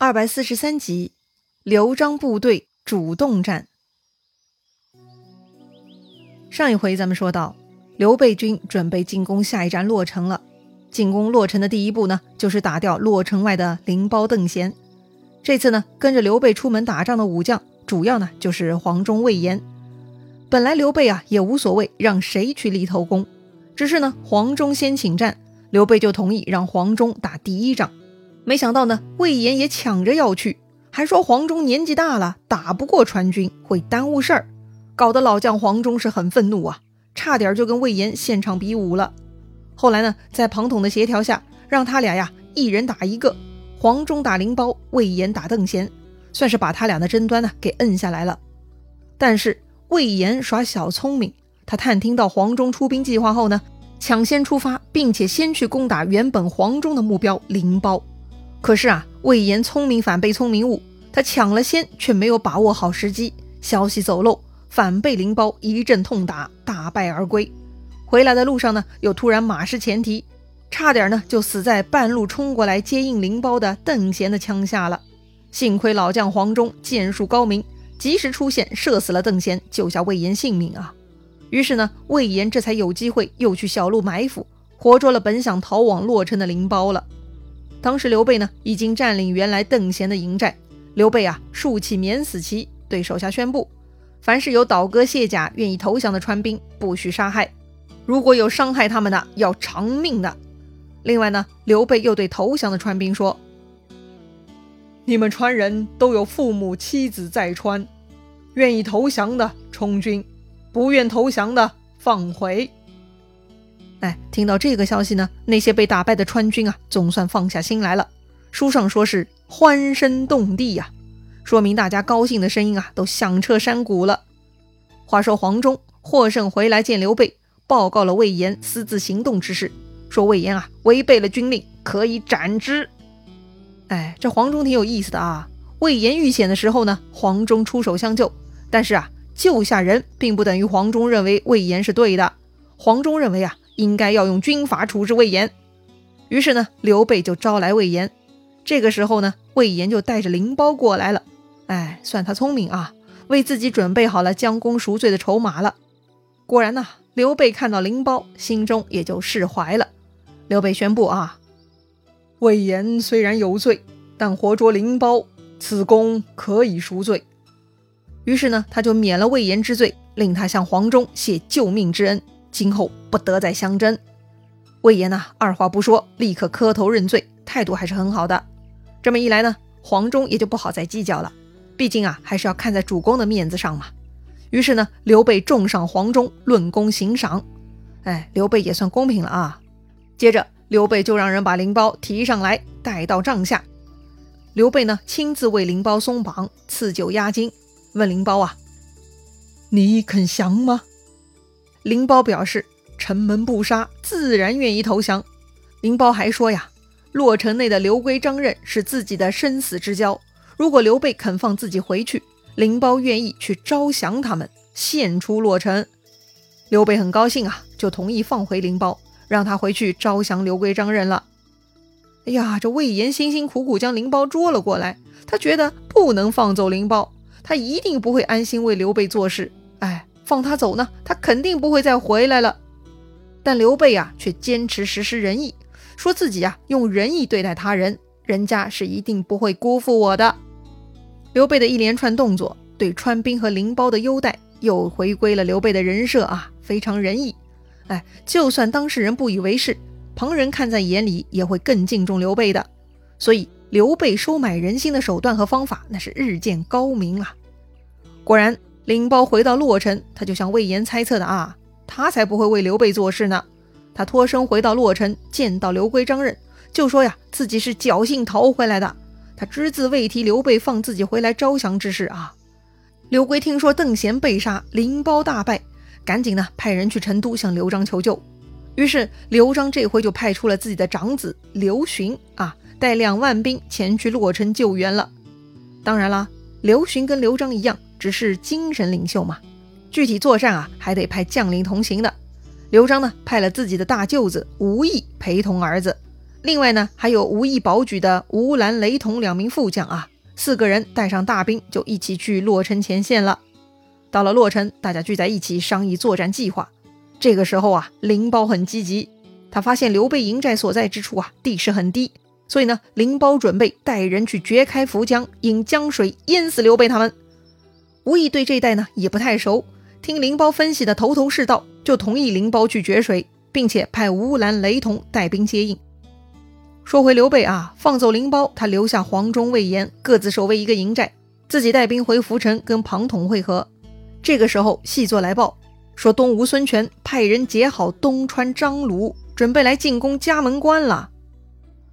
二百四十三集，刘璋部队主动战。上一回咱们说到，刘备军准备进攻下一站洛城了。进攻洛城的第一步呢，就是打掉洛城外的灵包邓贤。这次呢，跟着刘备出门打仗的武将，主要呢就是黄忠、魏延。本来刘备啊也无所谓让谁去立头功，只是呢黄忠先请战，刘备就同意让黄忠打第一仗。没想到呢，魏延也抢着要去，还说黄忠年纪大了，打不过川军，会耽误事儿，搞得老将黄忠是很愤怒啊，差点就跟魏延现场比武了。后来呢，在庞统的协调下，让他俩呀一人打一个，黄忠打灵包，魏延打邓贤，算是把他俩的争端呢给摁下来了。但是魏延耍小聪明，他探听到黄忠出兵计划后呢，抢先出发，并且先去攻打原本黄忠的目标灵包。可是啊，魏延聪明反被聪明误，他抢了先，却没有把握好时机，消息走漏，反被灵包一阵痛打，大败而归。回来的路上呢，又突然马失前蹄，差点呢就死在半路冲过来接应灵包的邓贤的枪下了。幸亏老将黄忠剑术高明，及时出现，射死了邓贤，救下魏延性命啊。于是呢，魏延这才有机会又去小路埋伏，活捉了本想逃往洛城的灵包了。当时刘备呢，已经占领原来邓贤的营寨。刘备啊，竖起免死旗，对手下宣布：凡是有倒戈卸甲、愿意投降的川兵，不许杀害；如果有伤害他们的，要偿命的。另外呢，刘备又对投降的川兵说：“你们川人都有父母妻子在川，愿意投降的充军，不愿投降的放回。”哎，听到这个消息呢，那些被打败的川军啊，总算放下心来了。书上说是欢声动地呀，说明大家高兴的声音啊，都响彻山谷了。话说黄忠获胜回来见刘备，报告了魏延私自行动之事，说魏延啊违背了军令，可以斩之。哎，这黄忠挺有意思的啊。魏延遇险的时候呢，黄忠出手相救，但是啊，救下人并不等于黄忠认为魏延是对的。黄忠认为啊。应该要用军法处置魏延，于是呢，刘备就招来魏延。这个时候呢，魏延就带着灵包过来了。哎，算他聪明啊，为自己准备好了将功赎罪的筹码了。果然呢，刘备看到灵包，心中也就释怀了。刘备宣布啊，魏延虽然有罪，但活捉灵包，此功可以赎罪。于是呢，他就免了魏延之罪，令他向黄忠谢救命之恩。今后不得再相争。魏延呢，二话不说，立刻磕头认罪，态度还是很好的。这么一来呢，黄忠也就不好再计较了。毕竟啊，还是要看在主公的面子上嘛。于是呢，刘备重赏黄忠，论功行赏。哎，刘备也算公平了啊。接着，刘备就让人把灵包提上来，带到帐下。刘备呢，亲自为灵包松绑，赐酒压惊，问灵包啊：“你肯降吗？”灵包表示：“城门不杀，自然愿意投降。”灵包还说：“呀，洛城内的刘归、张任是自己的生死之交，如果刘备肯放自己回去，灵包愿意去招降他们，献出洛城。”刘备很高兴啊，就同意放回灵包，让他回去招降刘归、张任了。哎呀，这魏延辛辛苦苦将灵包捉了过来，他觉得不能放走灵包，他一定不会安心为刘备做事。哎。放他走呢，他肯定不会再回来了。但刘备啊，却坚持实施仁义，说自己啊用仁义对待他人，人家是一定不会辜负我的。刘备的一连串动作，对川兵和灵包的优待，又回归了刘备的人设啊，非常仁义。哎，就算当事人不以为是，旁人看在眼里，也会更敬重刘备的。所以，刘备收买人心的手段和方法，那是日渐高明啊。果然。灵包回到洛城，他就像魏延猜测的啊，他才不会为刘备做事呢。他脱身回到洛城，见到刘归、张任，就说呀，自己是侥幸逃回来的。他只字未提刘备放自己回来招降之事啊。刘归听说邓贤被杀，灵包大败，赶紧呢派人去成都向刘璋求救。于是刘璋这回就派出了自己的长子刘询啊，带两万兵前去洛城救援了。当然啦，刘询跟刘璋一样。只是精神领袖嘛，具体作战啊，还得派将领同行的。刘璋呢，派了自己的大舅子吴懿陪同儿子，另外呢，还有吴懿保举的吴兰、雷同两名副将啊，四个人带上大兵就一起去洛城前线了。到了洛城，大家聚在一起商议作战计划。这个时候啊，灵包很积极，他发现刘备营寨所在之处啊，地势很低，所以呢，灵包准备带人去掘开涪江，引江水淹死刘备他们。吴懿对这一带呢也不太熟，听灵包分析的头头是道，就同意灵包去掘水，并且派吴兰、雷同带兵接应。说回刘备啊，放走灵包，他留下黄忠、魏延各自守卫一个营寨，自己带兵回涪城跟庞统会合。这个时候，细作来报说，东吴孙权派人结好东川张鲁，准备来进攻嘉门关了。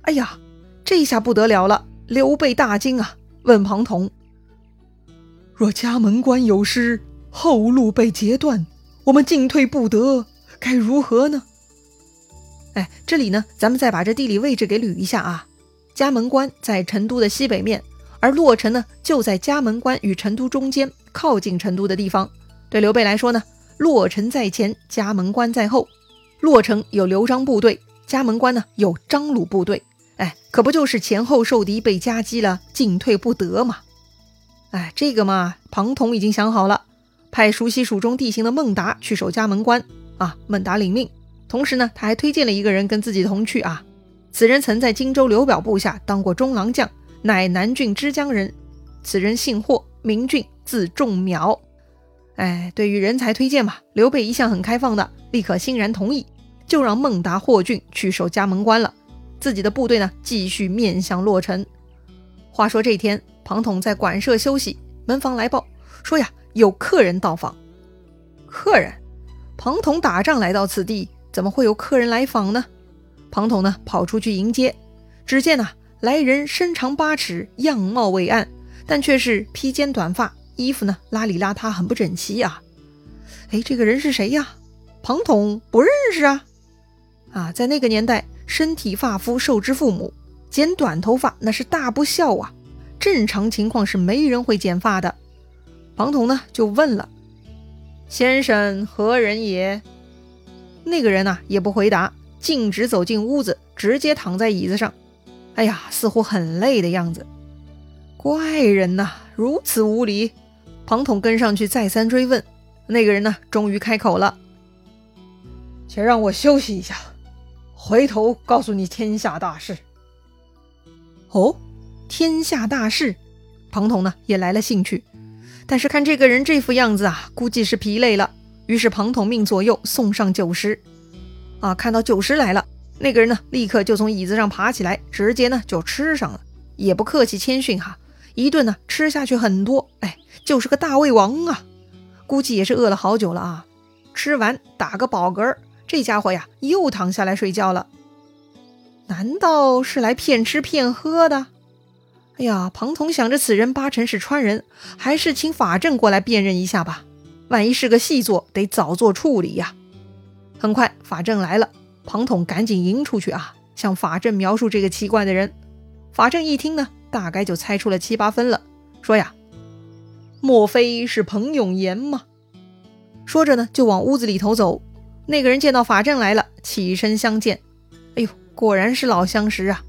哎呀，这下不得了了！刘备大惊啊，问庞统。若家门关有失，后路被截断，我们进退不得，该如何呢？哎，这里呢，咱们再把这地理位置给捋一下啊。嘉门关在成都的西北面，而洛城呢，就在嘉门关与成都中间，靠近成都的地方。对刘备来说呢，洛城在前，嘉门关在后。洛城有刘璋部队，嘉门关呢有张鲁部队，哎，可不就是前后受敌，被夹击了，进退不得嘛。哎，这个嘛，庞统已经想好了，派熟悉蜀中地形的孟达去守嘉门关啊。孟达领命，同时呢，他还推荐了一个人跟自己同去啊。此人曾在荆州刘表部下当过中郎将，乃南郡枝江人。此人姓霍，名俊，字仲苗。哎，对于人才推荐嘛，刘备一向很开放的，立刻欣然同意，就让孟达、霍峻去守嘉门关了。自己的部队呢，继续面向洛城。话说这天。庞统在馆舍休息，门房来报说呀，有客人到访。客人，庞统打仗来到此地，怎么会有客人来访呢？庞统呢，跑出去迎接，只见呐，来人身长八尺，样貌伟岸，但却是披肩短发，衣服呢邋里邋遢，很不整齐啊。哎，这个人是谁呀？庞统不认识啊。啊，在那个年代，身体发肤受之父母，剪短头发那是大不孝啊。正常情况是没人会剪发的。庞统呢就问了：“先生何人也？”那个人呢也不回答，径直走进屋子，直接躺在椅子上。哎呀，似乎很累的样子。怪人呐，如此无礼！庞统跟上去再三追问，那个人呢终于开口了：“且让我休息一下，回头告诉你天下大事。”哦。天下大事，庞统呢也来了兴趣，但是看这个人这副样子啊，估计是疲累了。于是庞统命左右送上酒食。啊，看到酒食来了，那个人呢立刻就从椅子上爬起来，直接呢就吃上了，也不客气谦逊哈，一顿呢吃下去很多，哎，就是个大胃王啊，估计也是饿了好久了啊。吃完打个饱嗝，这家伙呀又躺下来睡觉了。难道是来骗吃骗喝的？哎呀，庞统想着此人八成是川人，还是请法正过来辨认一下吧。万一是个细作，得早做处理呀。很快，法正来了，庞统赶紧迎出去啊，向法正描述这个奇怪的人。法正一听呢，大概就猜出了七八分了，说呀：“莫非是彭永言吗？”说着呢，就往屋子里头走。那个人见到法正来了，起身相见。哎呦，果然是老相识啊！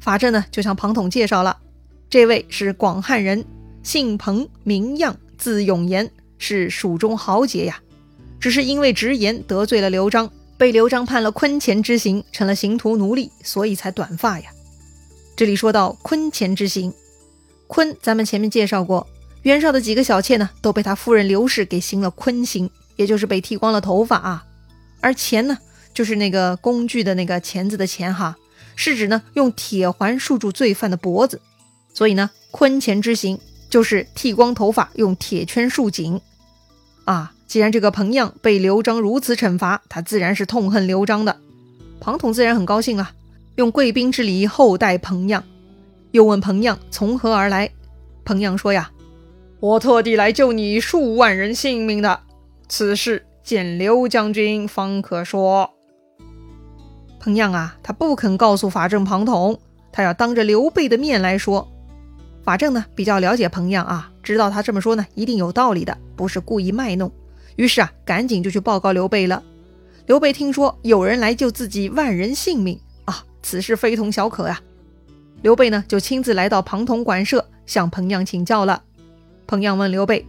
法正呢，就向庞统介绍了。这位是广汉人，姓彭，名样，字永言，是蜀中豪杰呀。只是因为直言得罪了刘璋，被刘璋判了坤钱之刑，成了刑徒奴隶，所以才短发呀。这里说到坤钱之刑，坤咱们前面介绍过，袁绍的几个小妾呢，都被他夫人刘氏给行了坤刑，也就是被剃光了头发啊。而钱呢，就是那个工具的那个钳子的钳哈，是指呢用铁环束住罪犯的脖子。所以呢，坤钳之刑就是剃光头发，用铁圈束颈。啊，既然这个彭样被刘璋如此惩罚，他自然是痛恨刘璋的。庞统自然很高兴啊，用贵宾之礼厚待彭样，又问彭样从何而来。彭样说呀：“我特地来救你数万人性命的，此事见刘将军方可说。”彭样啊，他不肯告诉法正庞统，他要当着刘备的面来说。法正呢比较了解彭样啊，知道他这么说呢一定有道理的，不是故意卖弄。于是啊，赶紧就去报告刘备了。刘备听说有人来救自己万人性命啊，此事非同小可呀。刘备呢，就亲自来到庞统馆舍，向彭样请教了。彭样问刘备：“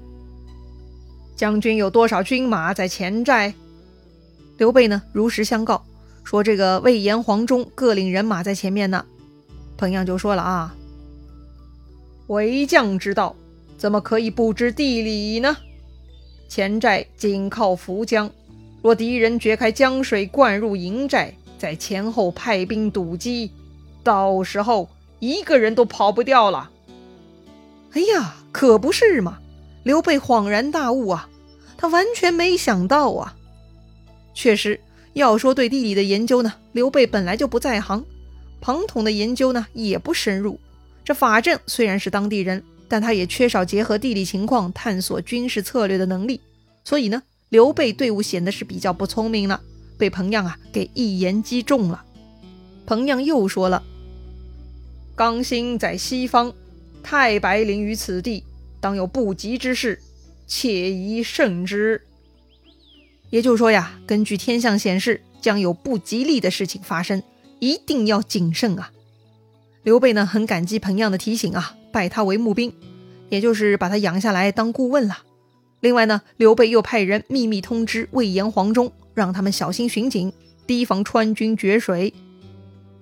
将军有多少军马在前寨？”刘备呢，如实相告，说这个魏延、黄忠各领人马在前面呢。彭样就说了啊：“为将之道，怎么可以不知地理呢？前寨紧靠涪江，若敌人掘开江水灌入营寨，在前后派兵堵击，到时候一个人都跑不掉了。”哎呀，可不是嘛！刘备恍然大悟啊，他完全没想到啊。确实，要说对地理的研究呢，刘备本来就不在行。庞统的研究呢也不深入。这法正虽然是当地人，但他也缺少结合地理情况探索军事策略的能力。所以呢，刘备队伍显得是比较不聪明了，被彭样啊给一言击中了。彭样又说了：“刚兴在西方，太白临于此地，当有不吉之事，且宜慎之。”也就是说呀，根据天象显示，将有不吉利的事情发生。一定要谨慎啊！刘备呢很感激彭样的提醒啊，拜他为募兵，也就是把他养下来当顾问了。另外呢，刘备又派人秘密通知魏延、黄忠，让他们小心巡警，提防川军决水。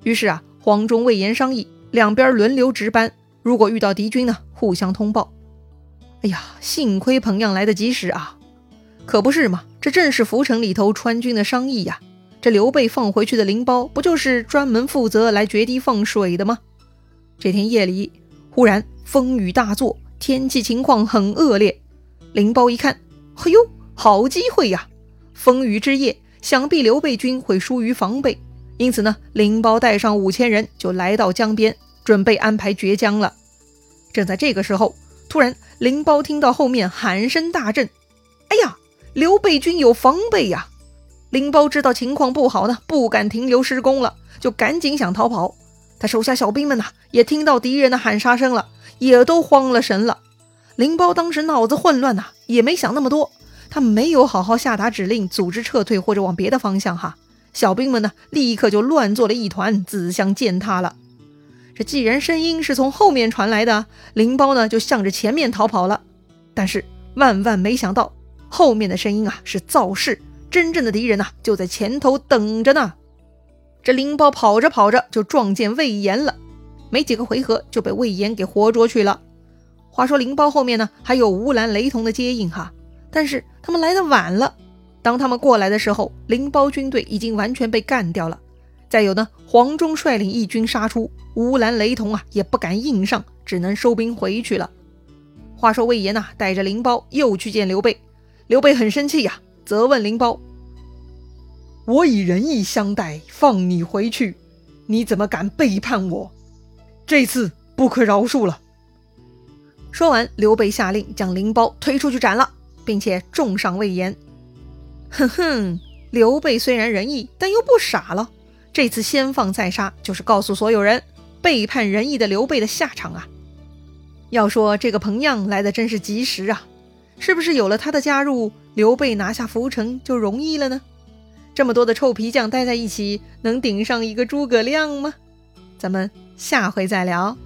于是啊，黄忠、魏延商议，两边轮流值班，如果遇到敌军呢，互相通报。哎呀，幸亏彭样来得及时啊！可不是嘛，这正是涪城里头川军的商议呀。这刘备放回去的灵包，不就是专门负责来决堤放水的吗？这天夜里，忽然风雨大作，天气情况很恶劣。灵包一看，嘿呦，好机会呀！风雨之夜，想必刘备军会疏于防备，因此呢，灵包带上五千人就来到江边，准备安排决江了。正在这个时候，突然灵包听到后面喊声大震：“，刘备军有防备呀！”灵包知道情况不好呢，不敢停留施工了，就赶紧想逃跑。他手下小兵们呐，也听到敌人的喊杀声了，也都慌了神了。灵包当时脑子混乱呐，也没想那么多，他没有好好下达指令，组织撤退或者往别的方向哈。小兵们呢，立刻就乱作了一团，自相践踏了。这既然声音是从后面传来的，灵包呢就向着前面逃跑了。但是万万没想到，后面的声音啊是造势。真正的敌人呐，就在前头等着呢。这灵包跑着跑着就撞见魏延了，没几个回合就被魏延给活捉去了。话说灵包后面呢还有吴兰、雷同的接应哈，但是他们来的晚了。当他们过来的时候，灵包军队已经完全被干掉了。再有呢，黄忠率领义军杀出，吴兰、雷同啊也不敢硬上，只能收兵回去了。话说魏延呐，带着灵包又去见刘备，刘备很生气呀。责问灵包：“我以仁义相待，放你回去，你怎么敢背叛我？这次不可饶恕了。”说完，刘备下令将灵包推出去斩了，并且重赏魏延。哼哼，刘备虽然仁义，但又不傻了。这次先放再杀，就是告诉所有人背叛仁义的刘备的下场啊！要说这个彭样来的真是及时啊，是不是有了他的加入？刘备拿下涪城就容易了呢？这么多的臭皮匠待在一起，能顶上一个诸葛亮吗？咱们下回再聊。